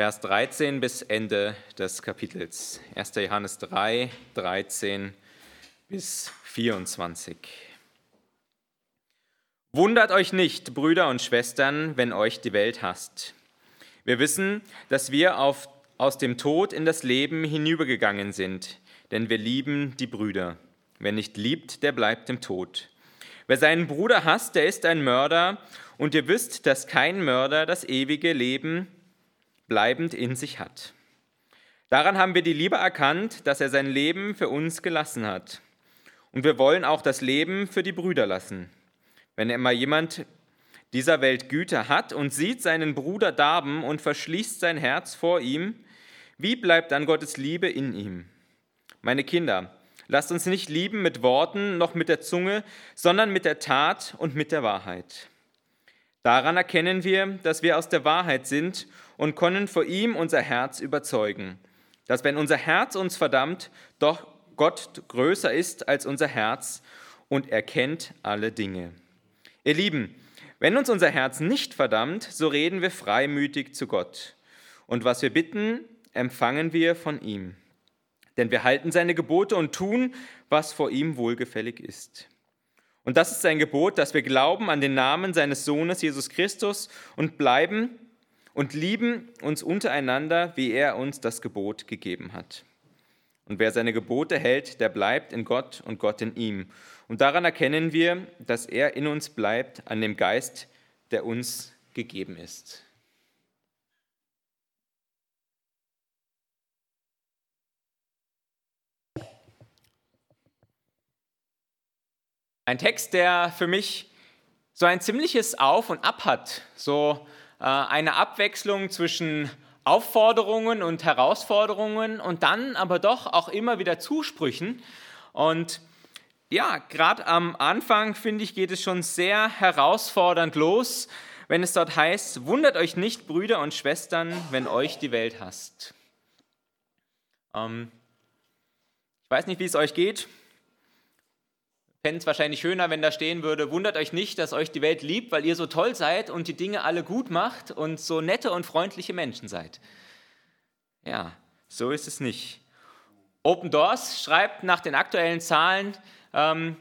Vers 13 bis Ende des Kapitels. 1. Johannes 3, 13 bis 24. Wundert euch nicht, Brüder und Schwestern, wenn euch die Welt hasst. Wir wissen, dass wir auf, aus dem Tod in das Leben hinübergegangen sind, denn wir lieben die Brüder. Wer nicht liebt, der bleibt im Tod. Wer seinen Bruder hasst, der ist ein Mörder, und ihr wisst, dass kein Mörder das ewige Leben bleibend in sich hat. Daran haben wir die Liebe erkannt, dass er sein Leben für uns gelassen hat. Und wir wollen auch das Leben für die Brüder lassen. Wenn immer jemand dieser Welt Güter hat und sieht seinen Bruder darben und verschließt sein Herz vor ihm, wie bleibt dann Gottes Liebe in ihm? Meine Kinder, lasst uns nicht lieben mit Worten noch mit der Zunge, sondern mit der Tat und mit der Wahrheit. Daran erkennen wir, dass wir aus der Wahrheit sind und können vor ihm unser Herz überzeugen, dass wenn unser Herz uns verdammt, doch Gott größer ist als unser Herz und erkennt alle Dinge. Ihr Lieben, wenn uns unser Herz nicht verdammt, so reden wir freimütig zu Gott. Und was wir bitten, empfangen wir von ihm. Denn wir halten seine Gebote und tun, was vor ihm wohlgefällig ist. Und das ist sein Gebot, dass wir glauben an den Namen seines Sohnes Jesus Christus und bleiben und lieben uns untereinander, wie er uns das Gebot gegeben hat. Und wer seine Gebote hält, der bleibt in Gott und Gott in ihm. Und daran erkennen wir, dass er in uns bleibt, an dem Geist, der uns gegeben ist. Ein Text, der für mich so ein ziemliches Auf und Ab hat, so äh, eine Abwechslung zwischen Aufforderungen und Herausforderungen und dann aber doch auch immer wieder Zusprüchen. Und ja, gerade am Anfang, finde ich, geht es schon sehr herausfordernd los, wenn es dort heißt, wundert euch nicht, Brüder und Schwestern, wenn euch die Welt hasst. Ähm, ich weiß nicht, wie es euch geht fände es wahrscheinlich schöner, wenn da stehen würde, wundert euch nicht, dass euch die Welt liebt, weil ihr so toll seid und die Dinge alle gut macht und so nette und freundliche Menschen seid. Ja, so ist es nicht. Open Doors schreibt nach den aktuellen Zahlen, ähm,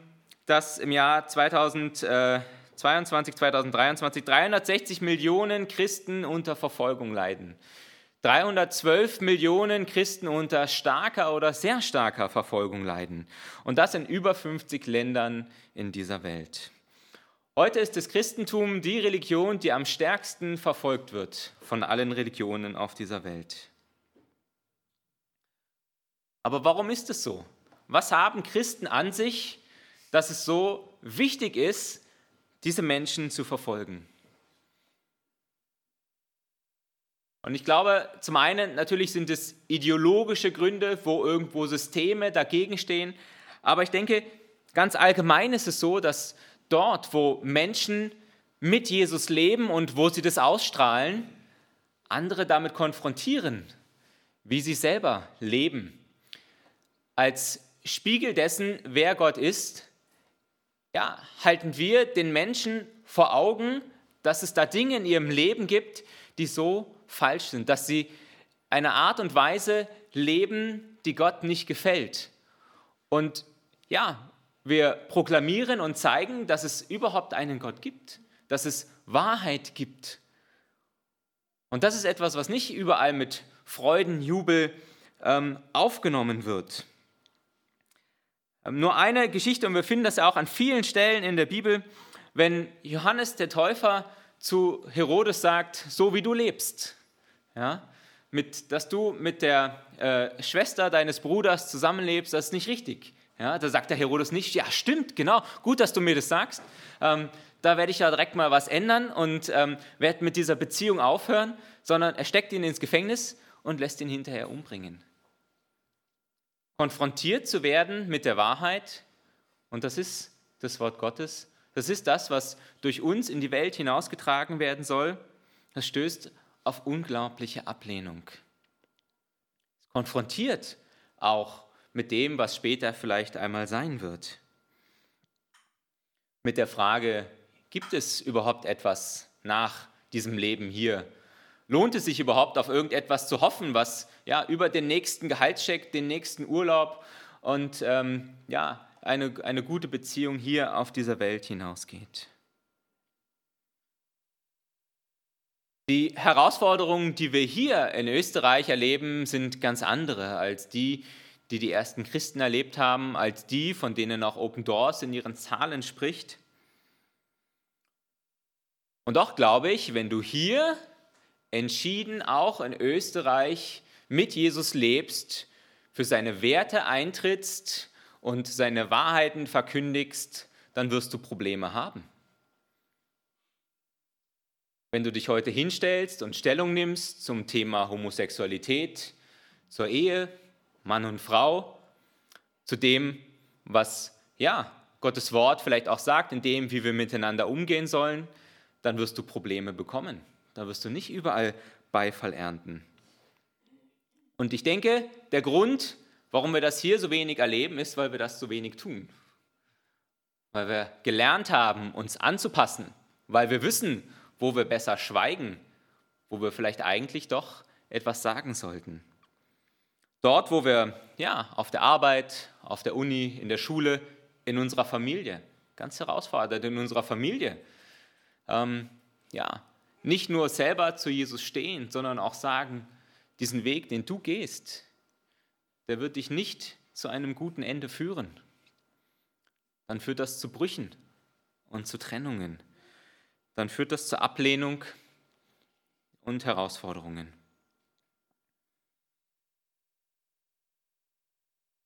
dass im Jahr 2022, 2023 360 Millionen Christen unter Verfolgung leiden. 312 Millionen Christen unter starker oder sehr starker Verfolgung leiden. Und das in über 50 Ländern in dieser Welt. Heute ist das Christentum die Religion, die am stärksten verfolgt wird von allen Religionen auf dieser Welt. Aber warum ist es so? Was haben Christen an sich, dass es so wichtig ist, diese Menschen zu verfolgen? Und ich glaube, zum einen natürlich sind es ideologische Gründe, wo irgendwo Systeme dagegen stehen. Aber ich denke, ganz allgemein ist es so, dass dort, wo Menschen mit Jesus leben und wo sie das ausstrahlen, andere damit konfrontieren, wie sie selber leben. Als Spiegel dessen, wer Gott ist, ja, halten wir den Menschen vor Augen, dass es da Dinge in ihrem Leben gibt, die so falsch sind, dass sie eine Art und Weise leben, die Gott nicht gefällt. Und ja, wir proklamieren und zeigen, dass es überhaupt einen Gott gibt, dass es Wahrheit gibt. Und das ist etwas, was nicht überall mit Freuden, Jubel ähm, aufgenommen wird. Ähm, nur eine Geschichte, und wir finden das auch an vielen Stellen in der Bibel, wenn Johannes der Täufer zu Herodes sagt, so wie du lebst, ja, mit, dass du mit der äh, Schwester deines Bruders zusammenlebst, das ist nicht richtig. Ja, da sagt der Herodes nicht, ja stimmt, genau, gut, dass du mir das sagst. Ähm, da werde ich ja direkt mal was ändern und ähm, werde mit dieser Beziehung aufhören, sondern er steckt ihn ins Gefängnis und lässt ihn hinterher umbringen. Konfrontiert zu werden mit der Wahrheit, und das ist das Wort Gottes, das ist das, was durch uns in die Welt hinausgetragen werden soll, das stößt auf unglaubliche Ablehnung. Konfrontiert auch mit dem, was später vielleicht einmal sein wird. Mit der Frage, gibt es überhaupt etwas nach diesem Leben hier? lohnt es sich überhaupt auf irgendetwas zu hoffen, was ja über den nächsten Gehaltscheck, den nächsten Urlaub und ähm, ja, eine, eine gute Beziehung hier auf dieser Welt hinausgeht. Die Herausforderungen, die wir hier in Österreich erleben, sind ganz andere als die, die die ersten Christen erlebt haben, als die, von denen auch Open Doors in ihren Zahlen spricht. Und doch glaube ich, wenn du hier entschieden auch in Österreich mit Jesus lebst, für seine Werte eintrittst und seine Wahrheiten verkündigst, dann wirst du Probleme haben. Wenn du dich heute hinstellst und Stellung nimmst zum Thema Homosexualität, zur Ehe, Mann und Frau, zu dem, was ja, Gottes Wort vielleicht auch sagt, in dem, wie wir miteinander umgehen sollen, dann wirst du Probleme bekommen. Da wirst du nicht überall Beifall ernten. Und ich denke, der Grund, warum wir das hier so wenig erleben, ist, weil wir das so wenig tun. Weil wir gelernt haben, uns anzupassen, weil wir wissen, wo wir besser schweigen, wo wir vielleicht eigentlich doch etwas sagen sollten. Dort, wo wir ja, auf der Arbeit, auf der Uni, in der Schule, in unserer Familie, ganz herausfordernd in unserer Familie, ähm, ja, nicht nur selber zu Jesus stehen, sondern auch sagen, diesen Weg, den du gehst, der wird dich nicht zu einem guten Ende führen. Dann führt das zu Brüchen und zu Trennungen dann führt das zur Ablehnung und Herausforderungen.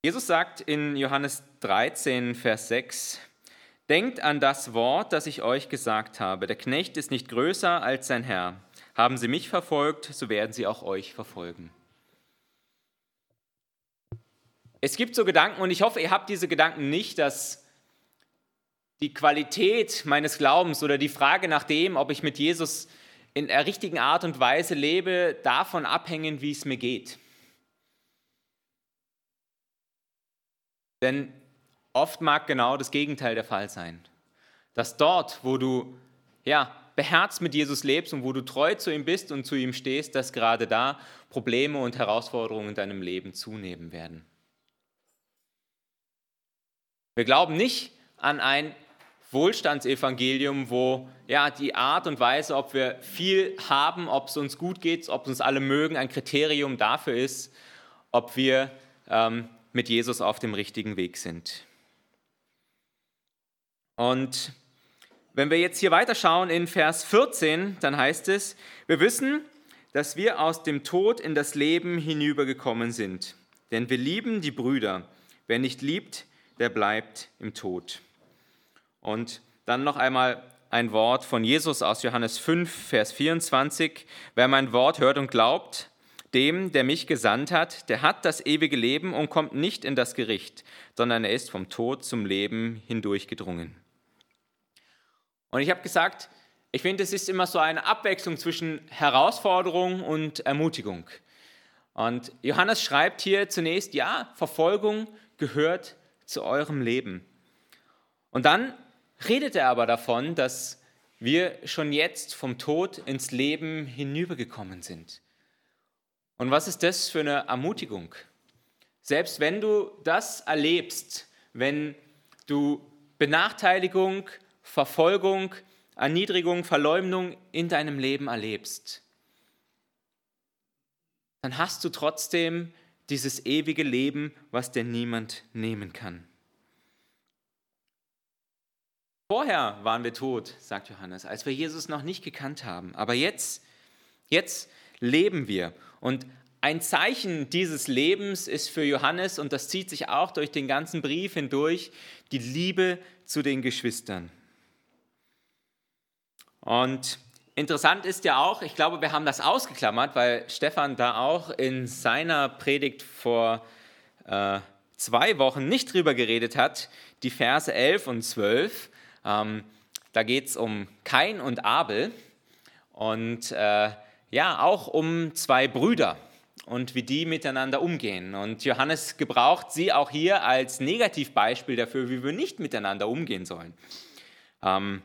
Jesus sagt in Johannes 13, Vers 6, Denkt an das Wort, das ich euch gesagt habe. Der Knecht ist nicht größer als sein Herr. Haben sie mich verfolgt, so werden sie auch euch verfolgen. Es gibt so Gedanken, und ich hoffe, ihr habt diese Gedanken nicht, dass die Qualität meines Glaubens oder die Frage nach dem, ob ich mit Jesus in der richtigen Art und Weise lebe, davon abhängen, wie es mir geht. Denn oft mag genau das Gegenteil der Fall sein. Dass dort, wo du ja, beherzt mit Jesus lebst und wo du treu zu ihm bist und zu ihm stehst, dass gerade da Probleme und Herausforderungen in deinem Leben zunehmen werden. Wir glauben nicht an ein Wohlstandsevangelium, wo ja die Art und Weise, ob wir viel haben, ob es uns gut geht, ob uns alle mögen, ein Kriterium dafür ist, ob wir ähm, mit Jesus auf dem richtigen Weg sind. Und wenn wir jetzt hier weiterschauen in Vers 14, dann heißt es, wir wissen, dass wir aus dem Tod in das Leben hinübergekommen sind. Denn wir lieben die Brüder. Wer nicht liebt, der bleibt im Tod. Und dann noch einmal ein Wort von Jesus aus Johannes 5, Vers 24. Wer mein Wort hört und glaubt, dem, der mich gesandt hat, der hat das ewige Leben und kommt nicht in das Gericht, sondern er ist vom Tod zum Leben hindurchgedrungen. Und ich habe gesagt, ich finde, es ist immer so eine Abwechslung zwischen Herausforderung und Ermutigung. Und Johannes schreibt hier zunächst, ja, Verfolgung gehört zu eurem Leben. Und dann redet er aber davon, dass wir schon jetzt vom Tod ins Leben hinübergekommen sind. Und was ist das für eine Ermutigung? Selbst wenn du das erlebst, wenn du Benachteiligung, Verfolgung, Erniedrigung, Verleumdung in deinem Leben erlebst, dann hast du trotzdem dieses ewige Leben, was dir niemand nehmen kann. Vorher waren wir tot, sagt Johannes, als wir Jesus noch nicht gekannt haben. Aber jetzt, jetzt leben wir. Und ein Zeichen dieses Lebens ist für Johannes, und das zieht sich auch durch den ganzen Brief hindurch, die Liebe zu den Geschwistern. Und interessant ist ja auch, ich glaube, wir haben das ausgeklammert, weil Stefan da auch in seiner Predigt vor äh, zwei Wochen nicht drüber geredet hat, die Verse 11 und 12. Ähm, da geht es um Kain und Abel und äh, ja, auch um zwei Brüder und wie die miteinander umgehen. Und Johannes gebraucht sie auch hier als Negativbeispiel dafür, wie wir nicht miteinander umgehen sollen. Ähm,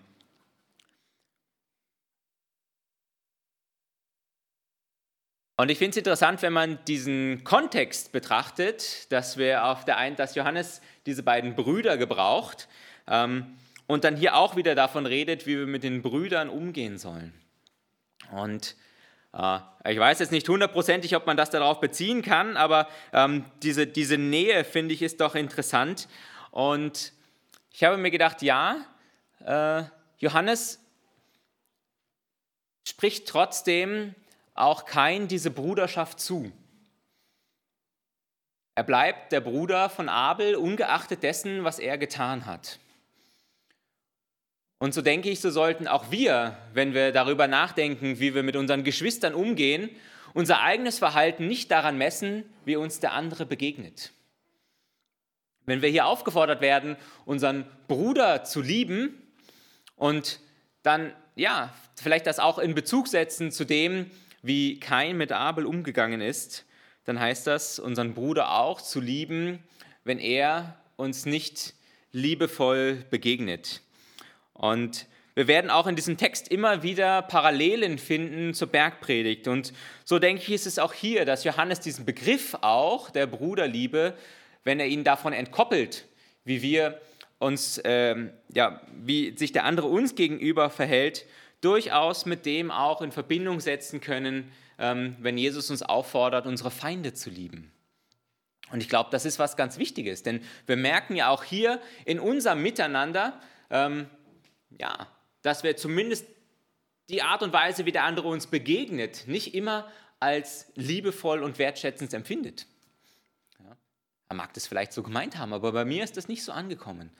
Und ich finde es interessant, wenn man diesen Kontext betrachtet, dass wir auf der einen, dass Johannes diese beiden Brüder gebraucht ähm, und dann hier auch wieder davon redet, wie wir mit den Brüdern umgehen sollen. Und äh, ich weiß jetzt nicht hundertprozentig, ob man das darauf beziehen kann, aber ähm, diese, diese Nähe finde ich ist doch interessant. Und ich habe mir gedacht, ja, äh, Johannes spricht trotzdem auch kein diese Bruderschaft zu. Er bleibt der Bruder von Abel, ungeachtet dessen, was er getan hat. Und so denke ich, so sollten auch wir, wenn wir darüber nachdenken, wie wir mit unseren Geschwistern umgehen, unser eigenes Verhalten nicht daran messen, wie uns der andere begegnet. Wenn wir hier aufgefordert werden, unseren Bruder zu lieben und dann, ja, vielleicht das auch in Bezug setzen zu dem, wie Kain mit Abel umgegangen ist, dann heißt das, unseren Bruder auch zu lieben, wenn er uns nicht liebevoll begegnet. Und wir werden auch in diesem Text immer wieder Parallelen finden zur Bergpredigt. Und so denke ich, ist es auch hier, dass Johannes diesen Begriff auch der Bruderliebe, wenn er ihn davon entkoppelt, wie wir uns, ähm, ja, wie sich der andere uns gegenüber verhält, durchaus mit dem auch in Verbindung setzen können, ähm, wenn Jesus uns auffordert, unsere Feinde zu lieben. Und ich glaube, das ist was ganz Wichtiges, denn wir merken ja auch hier in unserem Miteinander, ähm, ja, dass wir zumindest die Art und Weise, wie der andere uns begegnet, nicht immer als liebevoll und wertschätzend empfindet. Ja, er mag das vielleicht so gemeint haben, aber bei mir ist das nicht so angekommen.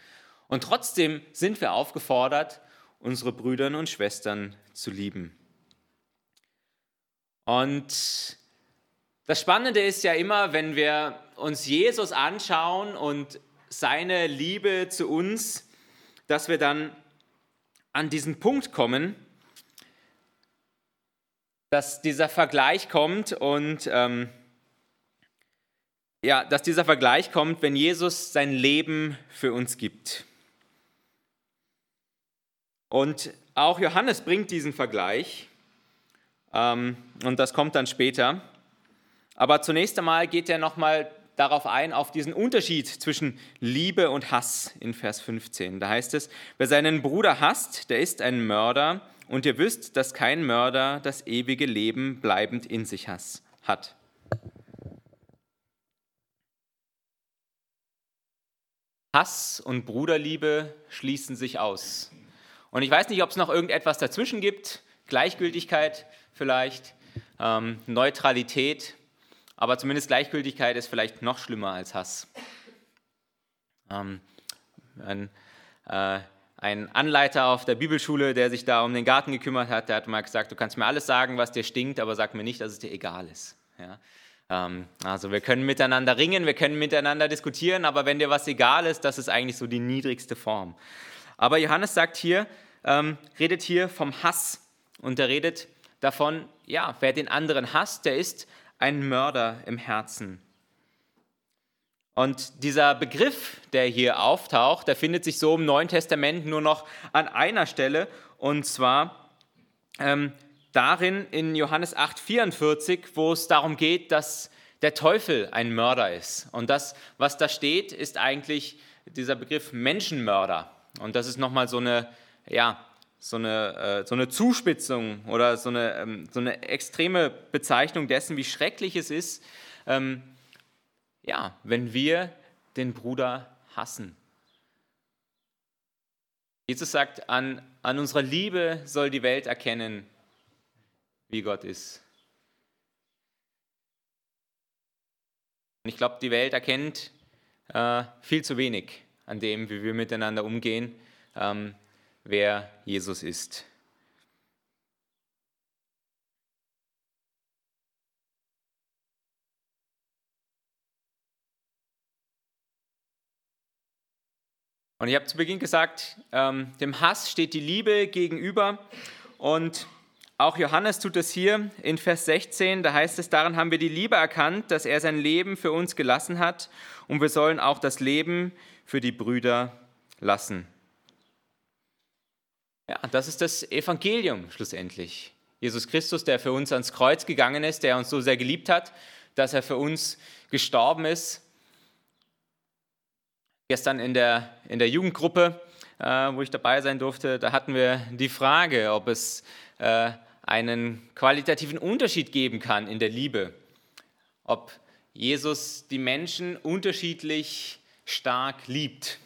Und trotzdem sind wir aufgefordert, unsere Brüder und Schwestern zu lieben. Und das Spannende ist ja immer, wenn wir uns Jesus anschauen und seine Liebe zu uns, dass wir dann an diesen Punkt kommen, dass dieser Vergleich kommt und ähm, ja, dass dieser Vergleich kommt, wenn Jesus sein Leben für uns gibt. Und auch Johannes bringt diesen Vergleich ähm, und das kommt dann später. Aber zunächst einmal geht er nochmal darauf ein, auf diesen Unterschied zwischen Liebe und Hass in Vers 15. Da heißt es, wer seinen Bruder hasst, der ist ein Mörder und ihr wisst, dass kein Mörder das ewige Leben bleibend in sich hat. Hass und Bruderliebe schließen sich aus. Und ich weiß nicht, ob es noch irgendetwas dazwischen gibt, Gleichgültigkeit vielleicht, ähm, Neutralität, aber zumindest Gleichgültigkeit ist vielleicht noch schlimmer als Hass. Ähm, ein, äh, ein, Anleiter auf der Bibelschule, der sich da um den Garten gekümmert hat, der hat mal gesagt, du kannst mir alles sagen, was dir stinkt, aber sag mir nicht, dass es dir egal ist. Ja? Ähm, also wir können miteinander ringen, wir können miteinander diskutieren, aber wenn dir was egal ist, das ist eigentlich so die niedrigste Form. Aber Johannes sagt hier, ähm, redet hier vom Hass und er redet davon, ja, wer den anderen hasst, der ist ein Mörder im Herzen. Und dieser Begriff, der hier auftaucht, der findet sich so im Neuen Testament nur noch an einer Stelle und zwar ähm, darin in Johannes 8,44, wo es darum geht, dass der Teufel ein Mörder ist. Und das, was da steht, ist eigentlich dieser Begriff Menschenmörder. Und das ist nochmal so eine, ja, so eine, äh, so eine Zuspitzung oder so eine, ähm, so eine extreme Bezeichnung dessen, wie schrecklich es ist, ähm, ja, wenn wir den Bruder hassen. Jesus sagt, an, an unserer Liebe soll die Welt erkennen, wie Gott ist. Und ich glaube, die Welt erkennt äh, viel zu wenig an dem, wie wir miteinander umgehen, ähm, wer Jesus ist. Und ich habe zu Beginn gesagt, ähm, dem Hass steht die Liebe gegenüber. Und auch Johannes tut es hier in Vers 16. Da heißt es, daran haben wir die Liebe erkannt, dass er sein Leben für uns gelassen hat. Und wir sollen auch das Leben für die Brüder lassen. Ja, das ist das Evangelium schlussendlich. Jesus Christus, der für uns ans Kreuz gegangen ist, der uns so sehr geliebt hat, dass er für uns gestorben ist. Gestern in der, in der Jugendgruppe, äh, wo ich dabei sein durfte, da hatten wir die Frage, ob es äh, einen qualitativen Unterschied geben kann in der Liebe. Ob Jesus die Menschen unterschiedlich stark liebt.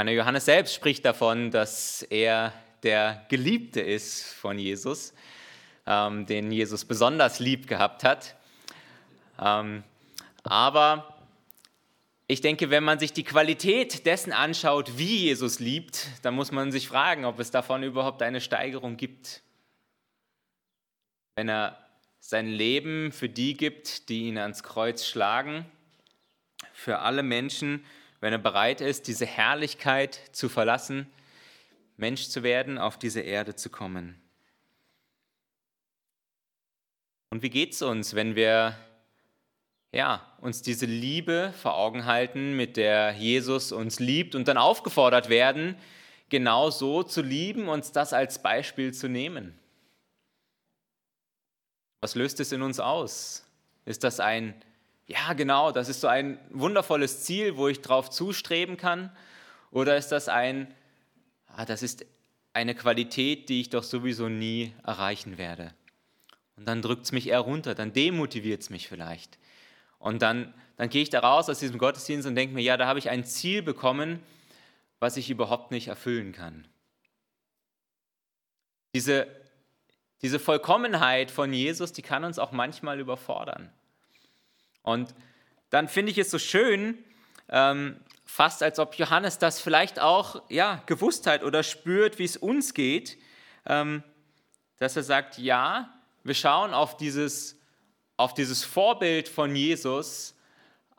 Meine, Johannes selbst spricht davon, dass er der Geliebte ist von Jesus, ähm, den Jesus besonders lieb gehabt hat. Ähm, aber ich denke, wenn man sich die Qualität dessen anschaut, wie Jesus liebt, dann muss man sich fragen, ob es davon überhaupt eine Steigerung gibt. Wenn er sein Leben für die gibt, die ihn ans Kreuz schlagen, für alle Menschen, wenn er bereit ist, diese Herrlichkeit zu verlassen, Mensch zu werden, auf diese Erde zu kommen. Und wie geht es uns, wenn wir ja, uns diese Liebe vor Augen halten, mit der Jesus uns liebt und dann aufgefordert werden, genau so zu lieben, uns das als Beispiel zu nehmen? Was löst es in uns aus? Ist das ein, ja genau, das ist so ein wundervolles Ziel, wo ich drauf zustreben kann? Oder ist das ein, ah, das ist eine Qualität, die ich doch sowieso nie erreichen werde. Und dann drückt es mich eher runter, dann demotiviert es mich vielleicht. Und dann, dann gehe ich da raus aus diesem Gottesdienst und denke mir, ja, da habe ich ein Ziel bekommen, was ich überhaupt nicht erfüllen kann. Diese, diese Vollkommenheit von Jesus, die kann uns auch manchmal überfordern. Und dann finde ich es so schön, ähm, fast als ob Johannes das vielleicht auch ja, gewusst hat oder spürt, wie es uns geht, ähm, dass er sagt, ja, wir schauen auf dieses, auf dieses Vorbild von Jesus,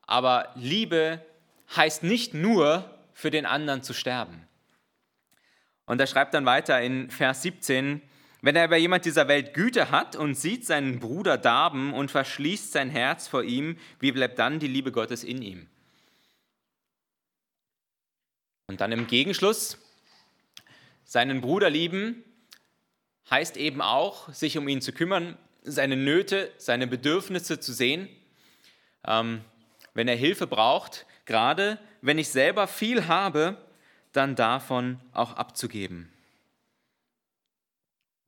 aber Liebe heißt nicht nur, für den anderen zu sterben. Und er schreibt dann weiter in Vers 17, wenn aber jemand dieser Welt Güte hat und sieht seinen Bruder darben und verschließt sein Herz vor ihm, wie bleibt dann die Liebe Gottes in ihm? Und dann im Gegenschluss, seinen Bruder lieben heißt eben auch, sich um ihn zu kümmern, seine Nöte, seine Bedürfnisse zu sehen. Ähm, wenn er Hilfe braucht, gerade wenn ich selber viel habe, dann davon auch abzugeben.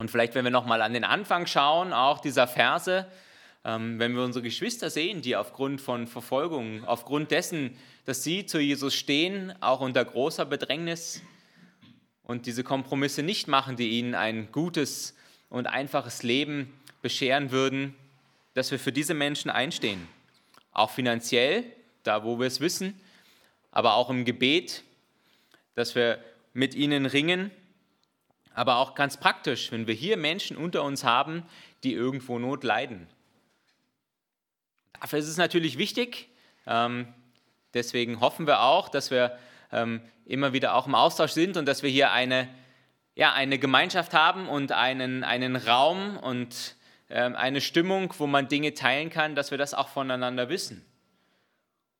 Und vielleicht, wenn wir nochmal an den Anfang schauen, auch dieser Verse, ähm, wenn wir unsere Geschwister sehen, die aufgrund von Verfolgung, aufgrund dessen, dass sie zu Jesus stehen, auch unter großer Bedrängnis und diese Kompromisse nicht machen, die ihnen ein gutes und einfaches Leben bescheren würden, dass wir für diese Menschen einstehen. Auch finanziell, da wo wir es wissen, aber auch im Gebet, dass wir mit ihnen ringen, aber auch ganz praktisch, wenn wir hier Menschen unter uns haben, die irgendwo Not leiden. Dafür ist es natürlich wichtig, ähm, Deswegen hoffen wir auch, dass wir ähm, immer wieder auch im Austausch sind und dass wir hier eine, ja, eine Gemeinschaft haben und einen, einen Raum und ähm, eine Stimmung, wo man Dinge teilen kann, dass wir das auch voneinander wissen.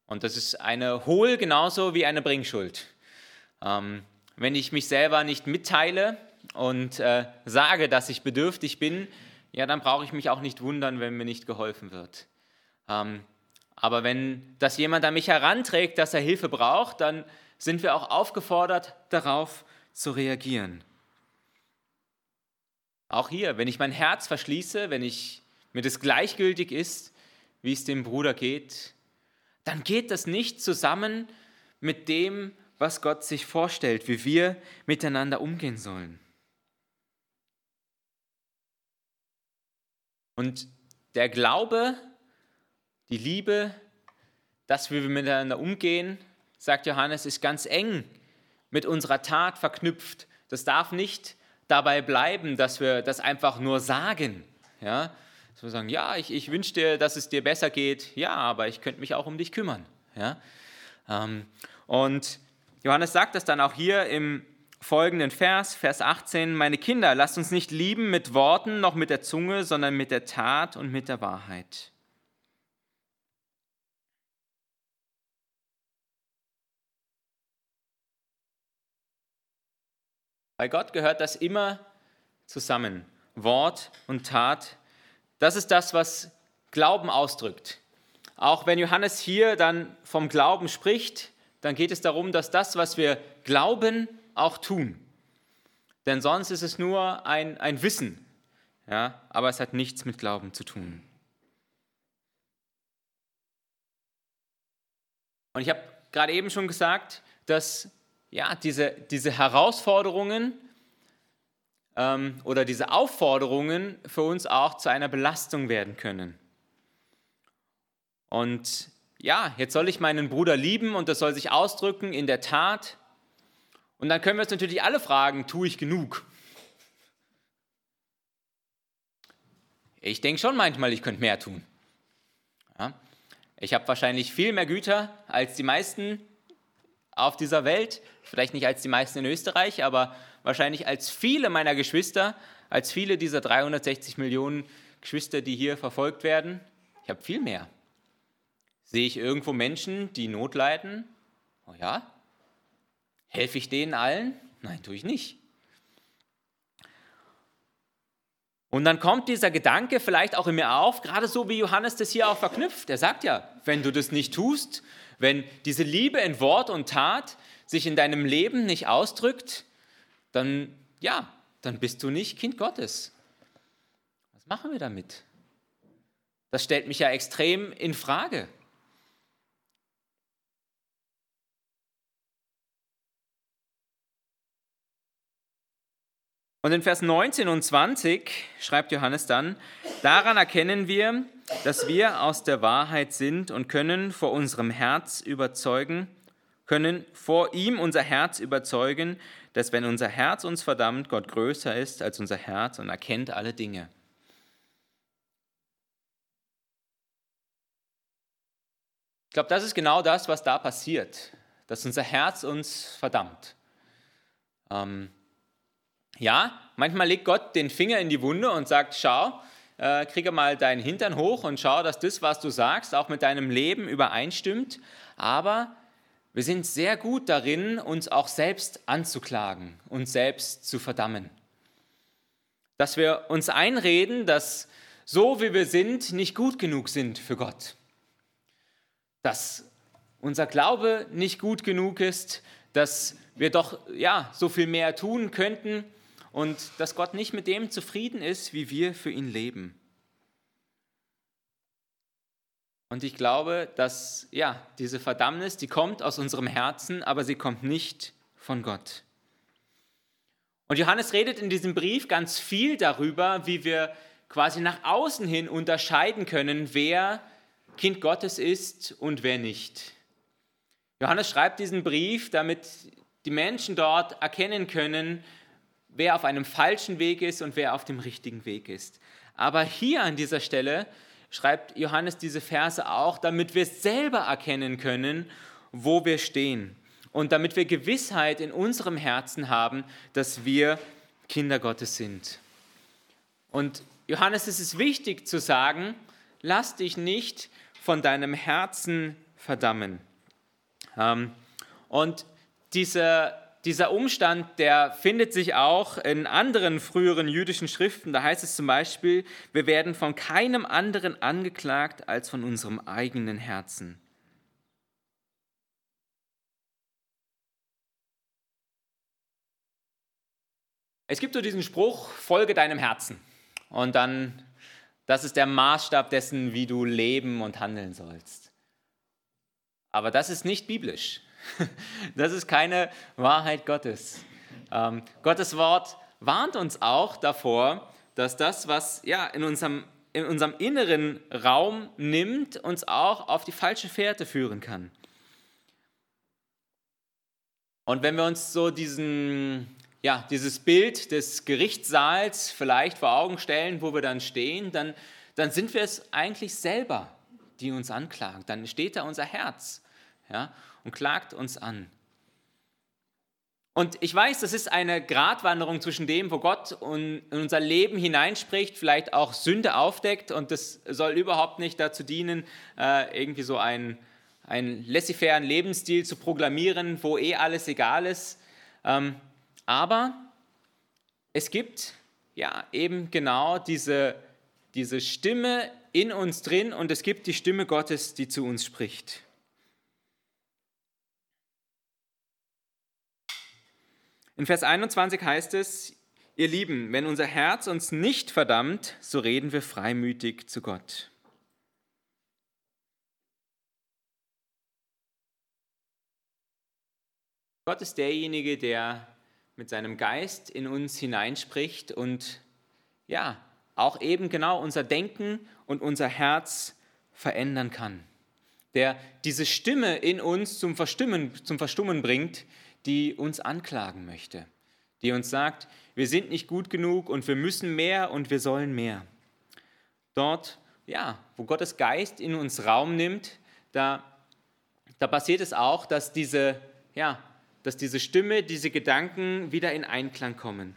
Und das ist eine Hohl genauso wie eine Bringschuld. Wenn ich mich selber nicht mitteile und äh, sage, dass ich bedürftig bin, ja, dann brauche ich mich auch nicht wundern, wenn mir nicht geholfen wird. Ähm, aber wenn das jemand an mich heranträgt, dass er Hilfe braucht, dann sind wir auch aufgefordert, darauf zu reagieren. Auch hier, wenn ich mein Herz verschließe, wenn ich, mir das gleichgültig ist, wie es dem Bruder geht, dann geht das nicht zusammen mit dem, was Gott sich vorstellt, wie wir miteinander umgehen sollen. Und der Glaube die Liebe, dass wir miteinander umgehen, sagt Johannes, ist ganz eng mit unserer Tat verknüpft. Das darf nicht dabei bleiben, dass wir das einfach nur sagen. Ja? Dass wir sagen, ja, ich, ich wünsche dir, dass es dir besser geht. Ja, aber ich könnte mich auch um dich kümmern. Ja? Ähm, und Johannes sagt das dann auch hier im folgenden Vers, Vers 18, meine Kinder, lasst uns nicht lieben mit Worten noch mit der Zunge, sondern mit der Tat und mit der Wahrheit. Bei Gott gehört das immer zusammen. Wort und Tat. Das ist das, was Glauben ausdrückt. Auch wenn Johannes hier dann vom Glauben spricht, dann geht es darum, dass das, was wir glauben, auch tun. Denn sonst ist es nur ein, ein Wissen, ja, aber es hat nichts mit Glauben zu tun. Und ich habe gerade eben schon gesagt, dass ja, diese, diese Herausforderungen ähm, oder diese Aufforderungen für uns auch zu einer Belastung werden können. Und ja, jetzt soll ich meinen Bruder lieben und das soll sich ausdrücken in der Tat. Und dann können wir uns natürlich alle fragen, tue ich genug? Ich denke schon manchmal, ich könnte mehr tun. Ja? Ich habe wahrscheinlich viel mehr Güter als die meisten auf dieser Welt, vielleicht nicht als die meisten in Österreich, aber wahrscheinlich als viele meiner Geschwister, als viele dieser 360 Millionen Geschwister, die hier verfolgt werden. Ich habe viel mehr. Sehe ich irgendwo Menschen, die Not leiden? Oh ja. Helfe ich denen allen? Nein, tue ich nicht. Und dann kommt dieser Gedanke vielleicht auch in mir auf, gerade so wie Johannes das hier auch verknüpft. Er sagt ja, wenn du das nicht tust, wenn diese Liebe in Wort und Tat sich in deinem Leben nicht ausdrückt, dann ja, dann bist du nicht Kind Gottes. Was machen wir damit? Das stellt mich ja extrem in Frage. Und in Vers 19 und 20 schreibt Johannes dann, daran erkennen wir, dass wir aus der Wahrheit sind und können vor unserem Herz überzeugen, können vor ihm unser Herz überzeugen, dass wenn unser Herz uns verdammt, Gott größer ist als unser Herz und erkennt alle Dinge. Ich glaube, das ist genau das, was da passiert, dass unser Herz uns verdammt. Ähm, ja, manchmal legt Gott den Finger in die Wunde und sagt, schau, äh, kriege mal deinen Hintern hoch und schau, dass das, was du sagst, auch mit deinem Leben übereinstimmt. Aber wir sind sehr gut darin, uns auch selbst anzuklagen, uns selbst zu verdammen. Dass wir uns einreden, dass so wie wir sind, nicht gut genug sind für Gott. Dass unser Glaube nicht gut genug ist, dass wir doch ja so viel mehr tun könnten und dass Gott nicht mit dem zufrieden ist, wie wir für ihn leben. Und ich glaube, dass ja, diese Verdammnis, die kommt aus unserem Herzen, aber sie kommt nicht von Gott. Und Johannes redet in diesem Brief ganz viel darüber, wie wir quasi nach außen hin unterscheiden können, wer Kind Gottes ist und wer nicht. Johannes schreibt diesen Brief, damit die Menschen dort erkennen können, wer auf einem falschen Weg ist und wer auf dem richtigen Weg ist. Aber hier an dieser Stelle schreibt Johannes diese Verse auch, damit wir selber erkennen können, wo wir stehen und damit wir Gewissheit in unserem Herzen haben, dass wir Kinder Gottes sind. Und Johannes, es ist wichtig zu sagen, lass dich nicht von deinem Herzen verdammen. Ähm, und diese dieser Umstand, der findet sich auch in anderen früheren jüdischen Schriften. Da heißt es zum Beispiel, wir werden von keinem anderen angeklagt als von unserem eigenen Herzen. Es gibt so diesen Spruch, folge deinem Herzen. Und dann, das ist der Maßstab dessen, wie du leben und handeln sollst. Aber das ist nicht biblisch. Das ist keine Wahrheit Gottes. Ähm, Gottes Wort warnt uns auch davor, dass das, was ja, in, unserem, in unserem inneren Raum nimmt, uns auch auf die falsche Fährte führen kann. Und wenn wir uns so diesen, ja, dieses Bild des Gerichtssaals vielleicht vor Augen stellen, wo wir dann stehen, dann, dann sind wir es eigentlich selber, die uns anklagen. Dann steht da unser Herz. Ja? und klagt uns an. Und ich weiß, das ist eine Gratwanderung zwischen dem, wo Gott in unser Leben hineinspricht, vielleicht auch Sünde aufdeckt und das soll überhaupt nicht dazu dienen, äh, irgendwie so einen, einen laissez-faire Lebensstil zu proklamieren, wo eh alles egal ist. Ähm, aber es gibt ja eben genau diese, diese Stimme in uns drin und es gibt die Stimme Gottes, die zu uns spricht. In Vers 21 heißt es, ihr Lieben, wenn unser Herz uns nicht verdammt, so reden wir freimütig zu Gott. Gott ist derjenige, der mit seinem Geist in uns hineinspricht und ja, auch eben genau unser Denken und unser Herz verändern kann. Der diese Stimme in uns zum Verstummen, zum Verstummen bringt, die uns anklagen möchte, die uns sagt, wir sind nicht gut genug und wir müssen mehr und wir sollen mehr. Dort, ja, wo Gottes Geist in uns Raum nimmt, da, da passiert es auch, dass diese, ja, dass diese Stimme, diese Gedanken wieder in Einklang kommen.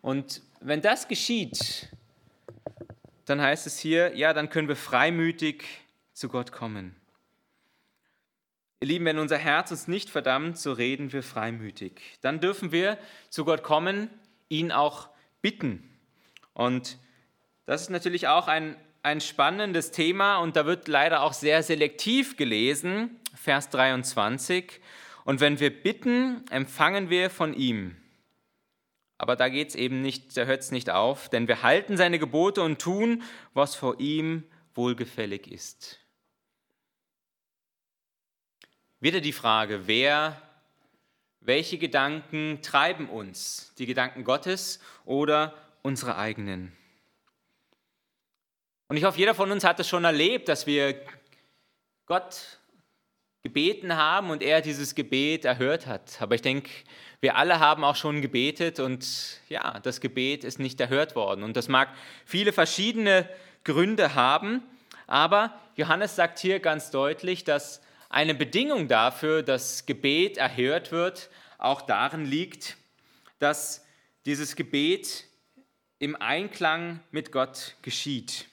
Und wenn das geschieht, dann heißt es hier, ja, dann können wir freimütig zu Gott kommen. Ihr Lieben, wenn unser Herz uns nicht verdammt, so reden wir freimütig. Dann dürfen wir zu Gott kommen, ihn auch bitten. Und das ist natürlich auch ein, ein spannendes Thema und da wird leider auch sehr selektiv gelesen. Vers 23. Und wenn wir bitten, empfangen wir von ihm. Aber da geht es eben nicht, da hört es nicht auf, denn wir halten seine Gebote und tun, was vor ihm wohlgefällig ist. Wieder die Frage, wer, welche Gedanken treiben uns? Die Gedanken Gottes oder unsere eigenen? Und ich hoffe, jeder von uns hat es schon erlebt, dass wir Gott gebeten haben und er dieses Gebet erhört hat. Aber ich denke, wir alle haben auch schon gebetet und ja, das Gebet ist nicht erhört worden. Und das mag viele verschiedene Gründe haben, aber Johannes sagt hier ganz deutlich, dass eine Bedingung dafür, dass Gebet erhört wird, auch darin liegt, dass dieses Gebet im Einklang mit Gott geschieht.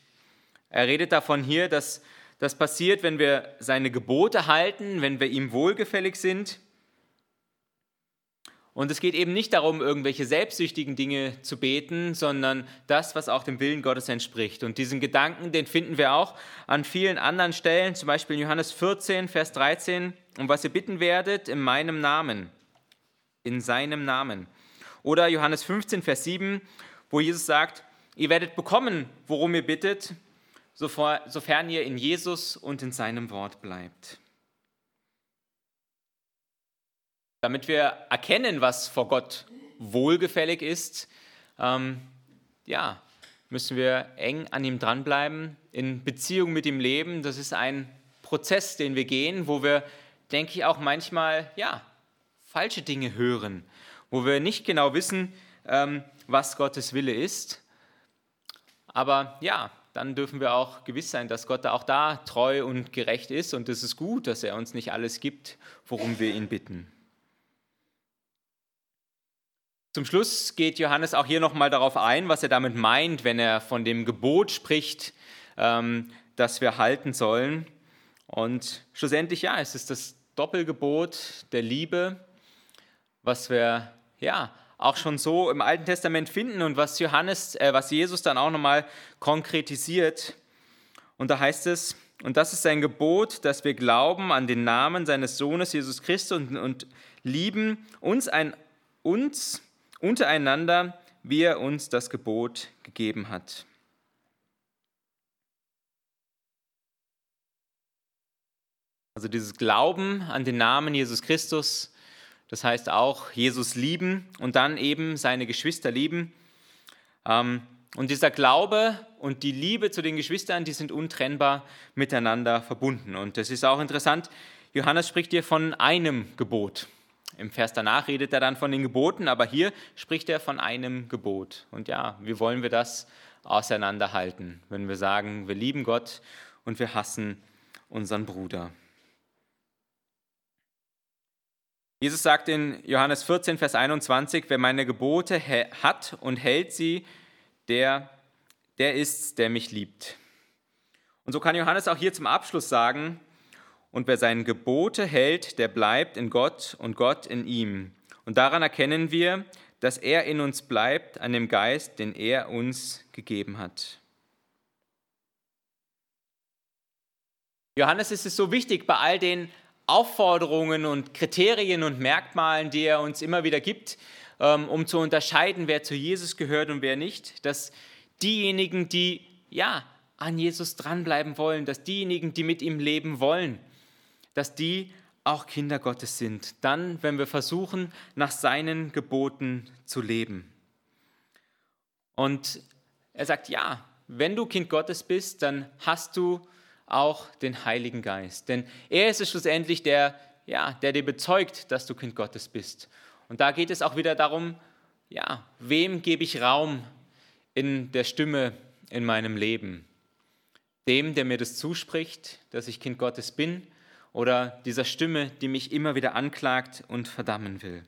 Er redet davon hier, dass das passiert, wenn wir seine Gebote halten, wenn wir ihm wohlgefällig sind. Und es geht eben nicht darum, irgendwelche selbstsüchtigen Dinge zu beten, sondern das, was auch dem Willen Gottes entspricht. Und diesen Gedanken, den finden wir auch an vielen anderen Stellen, zum Beispiel in Johannes 14, Vers 13, um was ihr bitten werdet, in meinem Namen, in seinem Namen. Oder Johannes 15, Vers 7, wo Jesus sagt, ihr werdet bekommen, worum ihr bittet, sofern ihr in Jesus und in seinem Wort bleibt. Damit wir erkennen, was vor Gott wohlgefällig ist, ähm, ja, müssen wir eng an ihm dranbleiben, in Beziehung mit ihm leben. Das ist ein Prozess, den wir gehen, wo wir, denke ich, auch manchmal ja, falsche Dinge hören, wo wir nicht genau wissen, ähm, was Gottes Wille ist. Aber ja, dann dürfen wir auch gewiss sein, dass Gott auch da treu und gerecht ist und es ist gut, dass er uns nicht alles gibt, worum wir ihn bitten. Zum Schluss geht Johannes auch hier nochmal darauf ein, was er damit meint, wenn er von dem Gebot spricht, ähm, das wir halten sollen. Und schlussendlich, ja, es ist das Doppelgebot der Liebe, was wir ja auch schon so im Alten Testament finden und was Johannes, äh, was Jesus dann auch nochmal konkretisiert. Und da heißt es, und das ist sein Gebot, dass wir glauben an den Namen seines Sohnes Jesus Christus und, und lieben uns, ein, uns untereinander, wie er uns das Gebot gegeben hat. Also dieses Glauben an den Namen Jesus Christus das heißt auch Jesus lieben und dann eben seine Geschwister lieben. Ähm, und dieser Glaube und die Liebe zu den Geschwistern, die sind untrennbar miteinander verbunden. Und das ist auch interessant. Johannes spricht hier von einem Gebot. Im Vers danach redet er dann von den Geboten, aber hier spricht er von einem Gebot. Und ja, wie wollen wir das auseinanderhalten, wenn wir sagen, wir lieben Gott und wir hassen unseren Bruder? Jesus sagt in Johannes 14, Vers 21, wer meine Gebote hat und hält sie, der, der ist's, der mich liebt. Und so kann Johannes auch hier zum Abschluss sagen, und wer seine Gebote hält, der bleibt in Gott und Gott in ihm. Und daran erkennen wir, dass er in uns bleibt, an dem Geist, den er uns gegeben hat. Johannes ist es so wichtig, bei all den Aufforderungen und Kriterien und Merkmalen, die er uns immer wieder gibt, ähm, um zu unterscheiden, wer zu Jesus gehört und wer nicht, dass diejenigen, die ja an Jesus dranbleiben wollen, dass diejenigen, die mit ihm leben wollen, dass die auch Kinder Gottes sind, dann, wenn wir versuchen, nach seinen Geboten zu leben. Und er sagt, ja, wenn du Kind Gottes bist, dann hast du auch den Heiligen Geist. Denn er ist es schlussendlich, der, ja, der dir bezeugt, dass du Kind Gottes bist. Und da geht es auch wieder darum, ja, wem gebe ich Raum in der Stimme in meinem Leben? Dem, der mir das zuspricht, dass ich Kind Gottes bin, oder dieser Stimme, die mich immer wieder anklagt und verdammen will.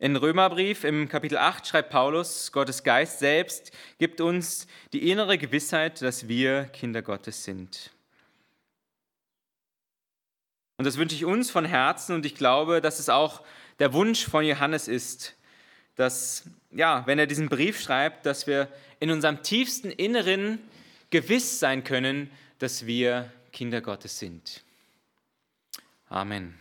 In Römerbrief im Kapitel 8 schreibt Paulus, Gottes Geist selbst gibt uns die innere Gewissheit, dass wir Kinder Gottes sind. Und das wünsche ich uns von Herzen und ich glaube, dass es auch der Wunsch von Johannes ist, dass, ja, wenn er diesen Brief schreibt, dass wir in unserem tiefsten Inneren gewiss sein können, dass wir Kinder Gottes sind. Amen.